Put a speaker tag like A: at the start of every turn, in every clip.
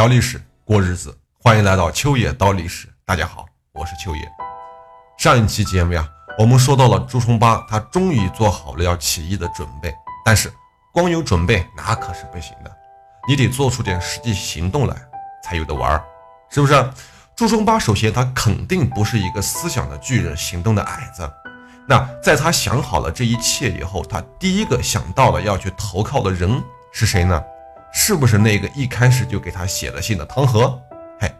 A: 聊历史，过日子，欢迎来到秋野刀历史。大家好，我是秋野。上一期节目呀，我们说到了朱重八，他终于做好了要起义的准备。但是光有准备那可是不行的，你得做出点实际行动来才有的玩儿，是不是？朱重八首先他肯定不是一个思想的巨人，行动的矮子。那在他想好了这一切以后，他第一个想到了要去投靠的人是谁呢？是不是那个一开始就给他写了信的汤和？嘿，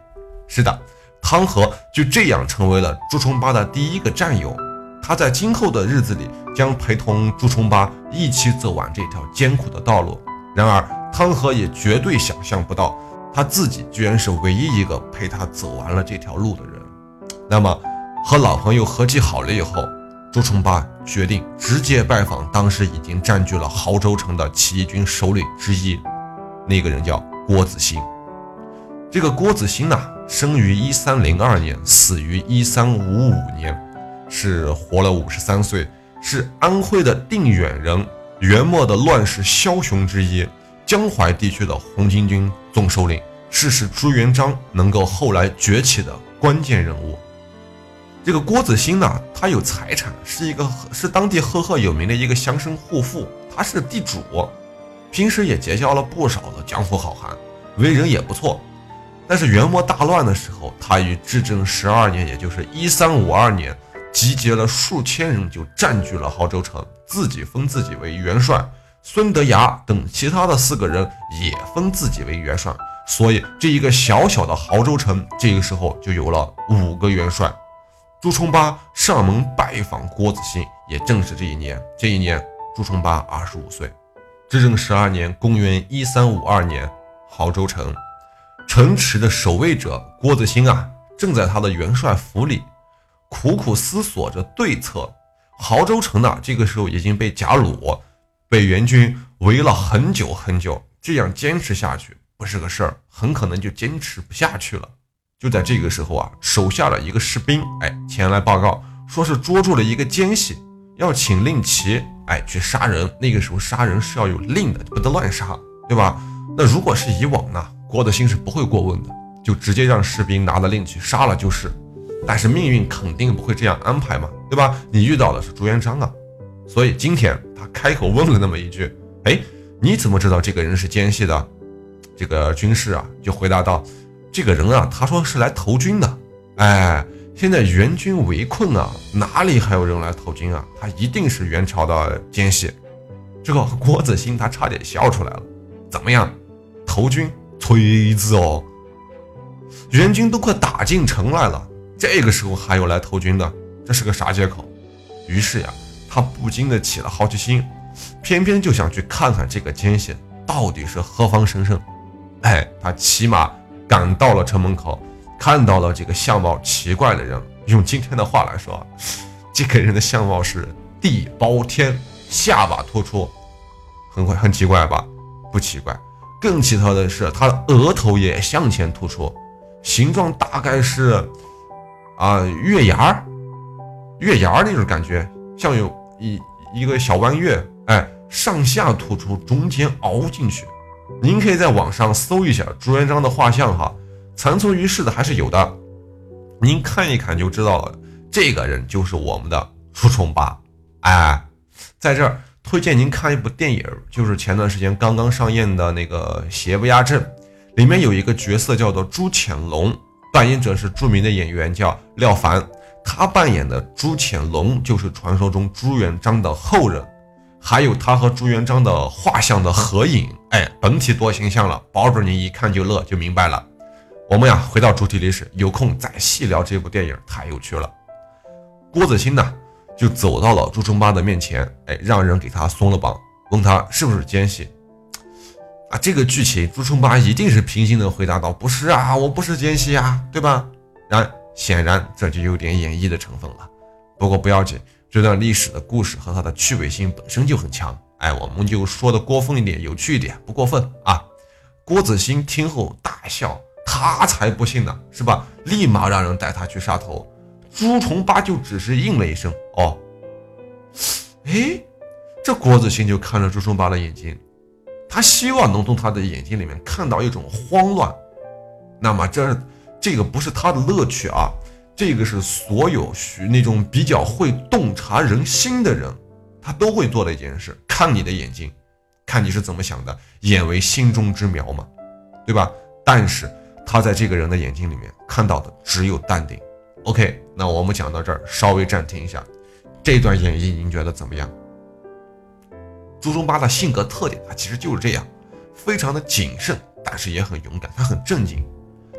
A: 是的，汤和就这样成为了朱重八的第一个战友。他在今后的日子里将陪同朱重八一起走完这条艰苦的道路。然而，汤和也绝对想象不到，他自己居然是唯一一个陪他走完了这条路的人。那么，和老朋友合计好了以后，朱重八决定直接拜访当时已经占据了亳州城的起义军首领之一。那个人叫郭子兴，这个郭子兴呢，生于一三零二年，死于一三五五年，是活了五十三岁，是安徽的定远人，元末的乱世枭雄之一，江淮地区的红巾军总首领，是使朱元璋能够后来崛起的关键人物。这个郭子兴呢，他有财产，是一个是当地赫赫有名的一个乡绅户妇，他是地主。平时也结交了不少的江湖好汉，为人也不错。但是元末大乱的时候，他于至正十二年，也就是一三五二年，集结了数千人，就占据了亳州城，自己封自己为元帅。孙德崖等其他的四个人也封自己为元帅。所以这一个小小的亳州城，这个时候就有了五个元帅。朱重八上门拜访郭子兴，也正是这一年。这一年，朱重八二十五岁。至正十二年，公元一三五二年，亳州城城池的守卫者郭子兴啊，正在他的元帅府里苦苦思索着对策。亳州城呢，这个时候已经被贾鲁、被元军围了很久很久，这样坚持下去不是个事儿，很可能就坚持不下去了。就在这个时候啊，手下的一个士兵哎前来报告，说是捉住了一个奸细，要请令旗。哎，去杀人，那个时候杀人是要有令的，不得乱杀，对吧？那如果是以往呢，郭德兴是不会过问的，就直接让士兵拿了令去杀了就是。但是命运肯定不会这样安排嘛，对吧？你遇到的是朱元璋啊，所以今天他开口问了那么一句：“哎，你怎么知道这个人是奸细的？”这个军士啊就回答道：“这个人啊，他说是来投军的。”哎。现在元军围困啊，哪里还有人来投军啊？他一定是元朝的奸细。这个郭子兴他差点笑出来了。怎么样，投军？锤子哦！元军都快打进城来了，这个时候还有来投军的，这是个啥借口？于是呀，他不禁的起了好奇心，偏偏就想去看看这个奸细到底是何方神圣。哎，他骑马赶到了城门口。看到了这个相貌奇怪的人，用今天的话来说，这个人的相貌是地包天，下巴突出，很怪，很奇怪吧？不奇怪，更奇特的是他的额头也向前突出，形状大概是啊月牙儿，月牙儿那种感觉，像有一一个小弯月，哎，上下突出，中间凹进去。您可以在网上搜一下朱元璋的画像哈。残存于世的还是有的，您看一看就知道了。这个人就是我们的朱重八。哎，在这儿推荐您看一部电影，就是前段时间刚刚上映的那个《邪不压正》，里面有一个角色叫做朱潜龙，扮演者是著名的演员叫廖凡，他扮演的朱潜龙就是传说中朱元璋的后人，还有他和朱元璋的画像的合影。哎，本体多形象了，保准您一看就乐，就明白了。我们呀，回到主题历史，有空再细聊这部电影，太有趣了。郭子兴呢，就走到了朱重八的面前，哎，让人给他松了绑，问他是不是奸细。啊，这个剧情，朱重八一定是平静的回答道：“不是啊，我不是奸细啊，对吧？”然显然这就有点演绎的成分了。不过不要紧，这段历史的故事和它的趣味性本身就很强。哎，我们就说的过分一点，有趣一点，不过分啊。郭子兴听后大笑。他才不信呢，是吧？立马让人带他去杀头。朱重八就只是应了一声“哦”。哎，这郭子兴就看着朱重八的眼睛，他希望能从他的眼睛里面看到一种慌乱，那么这这个不是他的乐趣啊，这个是所有许那种比较会洞察人心的人，他都会做的一件事，看你的眼睛，看你是怎么想的，眼为心中之苗嘛，对吧？但是他在这个人的眼睛里面看到的只有淡定。OK，那我们讲到这儿，稍微暂停一下，这段演绎您觉得怎么样？朱重八的性格特点，他其实就是这样，非常的谨慎，但是也很勇敢，他很正经。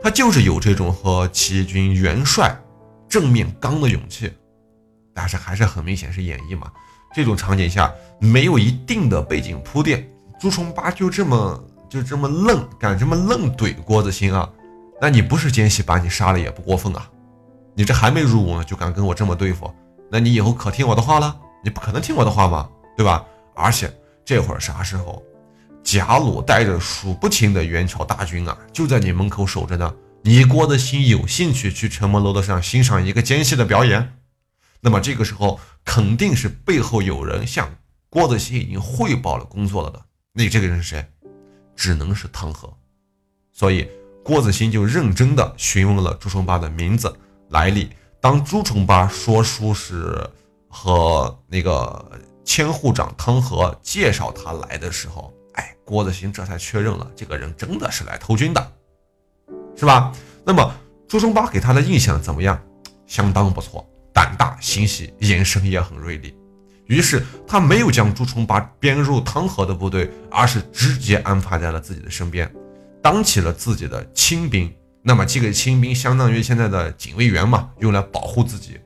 A: 他就是有这种和起义军元帅正面刚的勇气，但是还是很明显是演绎嘛。这种场景下没有一定的背景铺垫，朱重八就这么就这么愣，敢这么愣怼郭子兴啊？那你不是奸细，把你杀了也不过分啊？你这还没入伍呢，就敢跟我这么对付？那你以后可听我的话了？你不可能听我的话嘛，对吧？而且这会儿啥时候？贾鲁带着数不清的元朝大军啊，就在你门口守着呢。你郭德兴有兴趣去城门楼子上欣赏一个奸细的表演？那么这个时候肯定是背后有人向郭德兴已经汇报了工作了的。那这个人是谁？只能是汤和。所以郭子兴就认真的询问了朱重八的名字来历。当朱重八说书是和那个千户长汤和介绍他来的时候。哎郭子兴这才确认了，这个人真的是来偷军的，是吧？那么朱重八给他的印象怎么样？相当不错，胆大心细，眼神也很锐利。于是他没有将朱重八编入汤和的部队，而是直接安排在了自己的身边，当起了自己的亲兵。那么这个亲兵相当于现在的警卫员嘛，用来保护自己。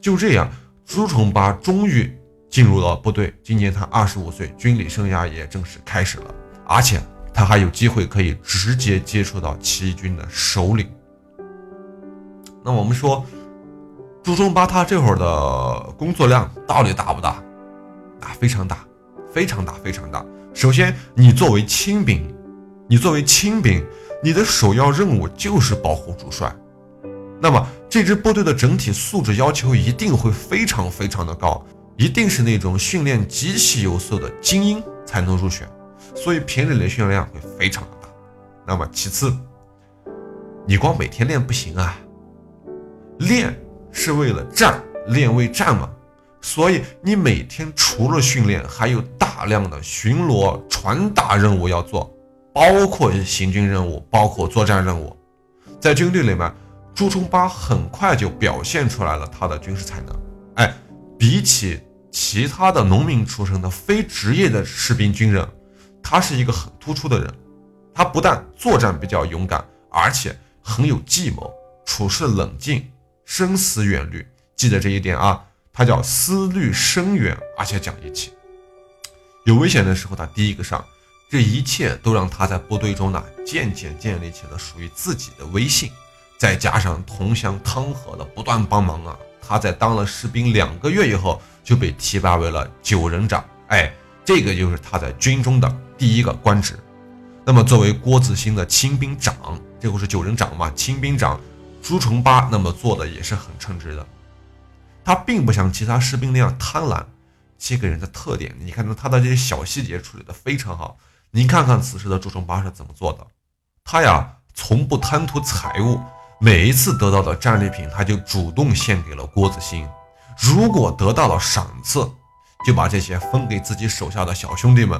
A: 就这样，朱重八终于。进入了部队，今年他二十五岁，军旅生涯也正式开始了，而且他还有机会可以直接接触到起义军的首领。那我们说，朱重八他这会儿的工作量到底大不大？啊，非常大，非常大，非常大。首先，你作为亲兵，你作为亲兵，你的首要任务就是保护主帅。那么，这支部队的整体素质要求一定会非常非常的高。一定是那种训练极其优秀的精英才能入选，所以平日里训练量会非常的大。那么其次，你光每天练不行啊，练是为了战，练为战嘛。所以你每天除了训练，还有大量的巡逻、传达任务要做，包括行军任务，包括作战任务。在军队里面，朱重八很快就表现出来了他的军事才能。哎，比起。其他的农民出身的非职业的士兵军人，他是一个很突出的人。他不但作战比较勇敢，而且很有计谋，处事冷静，深思远虑。记得这一点啊，他叫思虑深远，而且讲义气。有危险的时候他第一个上，这一切都让他在部队中呢渐渐建立起了属于自己的威信。再加上同乡汤和的不断帮忙啊，他在当了士兵两个月以后。就被提拔为了九人长，哎，这个就是他在军中的第一个官职。那么作为郭子兴的亲兵长，这不是九人长嘛？亲兵长朱重八那么做的也是很称职的。他并不像其他士兵那样贪婪，这个人的特点，你看到他的这些小细节处理的非常好。您看看此时的朱重八是怎么做的？他呀，从不贪图财物，每一次得到的战利品，他就主动献给了郭子兴。如果得到了赏赐，就把这些分给自己手下的小兄弟们。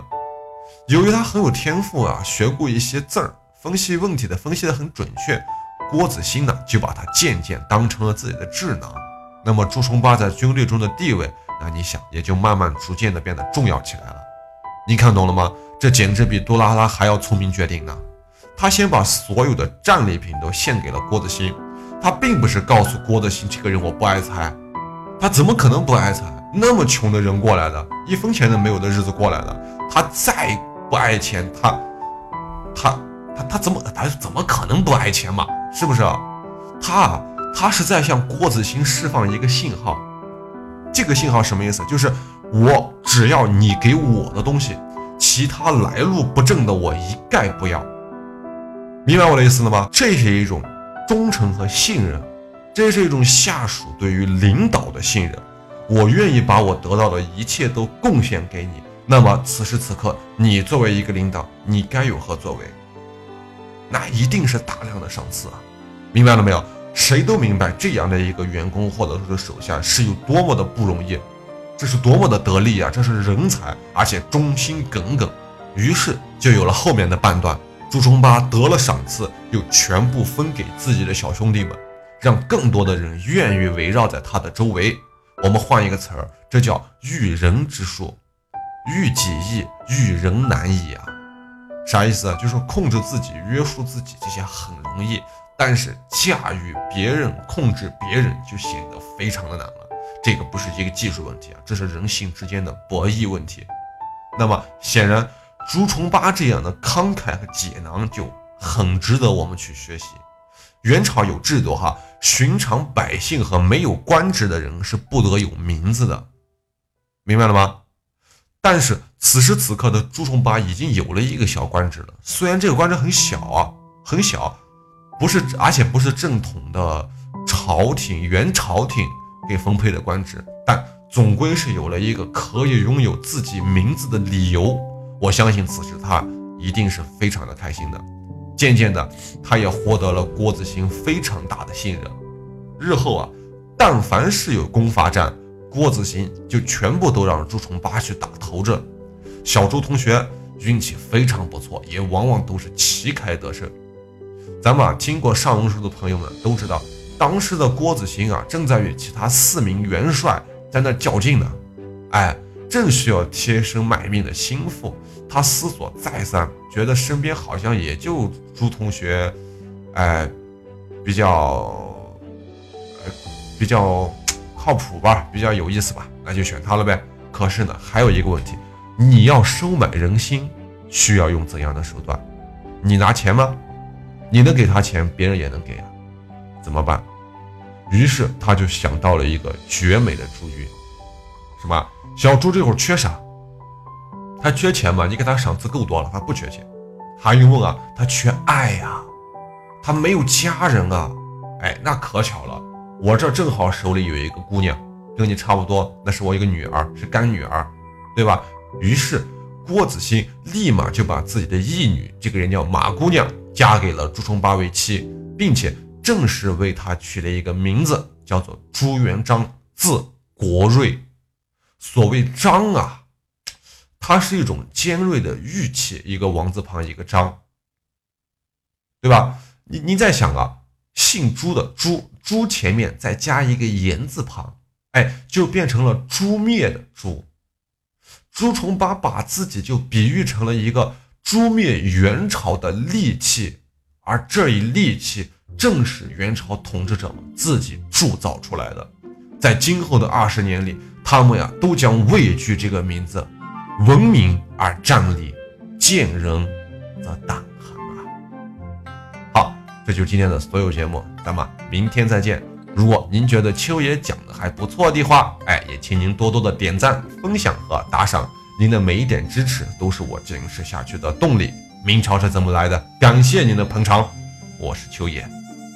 A: 由于他很有天赋啊，学过一些字儿，分析问题的分析的很准确，郭子兴呢就把他渐渐当成了自己的智囊。那么朱重八在军队中的地位，那你想也就慢慢逐渐的变得重要起来了。你看懂了吗？这简直比杜拉拉还要聪明绝顶呢。他先把所有的战利品都献给了郭子兴，他并不是告诉郭子兴这个人我不爱财。他怎么可能不爱财？那么穷的人过来的，一分钱都没有的日子过来的，他再不爱钱，他，他，他，他怎么，他怎么可能不爱钱嘛？是不是？他，他是在向郭子兴释放一个信号，这个信号什么意思？就是我只要你给我的东西，其他来路不正的我一概不要。明白我的意思了吗？这是一种忠诚和信任。这是一种下属对于领导的信任，我愿意把我得到的一切都贡献给你。那么此时此刻，你作为一个领导，你该有何作为？那一定是大量的赏赐啊！明白了没有？谁都明白这样的一个员工或者说是手下是有多么的不容易，这是多么的得力啊！这是人才，而且忠心耿耿。于是就有了后面的半段。朱重八得了赏赐，又全部分给自己的小兄弟们，让更多的人愿意围绕在他的周围。我们换一个词儿，这叫驭人之术。驭己易，驭人难矣啊！啥意思啊？就是控制自己、约束自己这些很容易，但是驾驭别人、控制别人就显得非常的难。这个不是一个技术问题啊，这是人性之间的博弈问题。那么显然，朱重八这样的慷慨和解囊就很值得我们去学习。元朝有制度哈，寻常百姓和没有官职的人是不得有名字的，明白了吗？但是此时此刻的朱重八已经有了一个小官职了，虽然这个官职很小啊，很小，不是，而且不是正统的朝廷元朝廷给分配的官职，但总归是有了一个可以拥有自己名字的理由。我相信此时他一定是非常的开心的。渐渐的，他也获得了郭子兴非常大的信任。日后啊，但凡是有攻伐战，郭子兴就全部都让朱重八去打头阵，小朱同学运气非常不错，也往往都是旗开得胜。咱们啊听过上文书的朋友们都知道，当时的郭子兴啊正在与其他四名元帅在那较劲呢，哎，正需要贴身卖命的心腹。他思索再三，觉得身边好像也就朱同学，哎，比较。比较靠谱吧，比较有意思吧，那就选他了呗。可是呢，还有一个问题，你要收买人心，需要用怎样的手段？你拿钱吗？你能给他钱，别人也能给啊，怎么办？于是他就想到了一个绝美的主意，什么？小朱这会儿缺啥？他缺钱吗？你给他赏赐够多了，他不缺钱。还用问啊？他缺爱呀，他没有家人啊。哎，那可巧了。我这正好手里有一个姑娘，跟你差不多，那是我一个女儿，是干女儿，对吧？于是郭子兴立马就把自己的义女，这个人叫马姑娘，嫁给了朱重八为妻，并且正式为他取了一个名字，叫做朱元璋，字国瑞。所谓璋啊，它是一种尖锐的玉器，一个王字旁，一个章，对吧？你你在想啊？姓朱的朱，朱前面再加一个言字旁，哎，就变成了诛灭的诛。朱重八把自己就比喻成了一个诛灭元朝的利器，而这一利器正是元朝统治者们自己铸造出来的。在今后的二十年里，他们呀都将畏惧这个名字，闻名而战栗，见人则胆寒啊！好。这就是今天的所有节目，咱们明天再见。如果您觉得秋爷讲的还不错的话，哎，也请您多多的点赞、分享和打赏。您的每一点支持都是我坚持下去的动力。明朝是怎么来的？感谢您的捧场，我是秋野。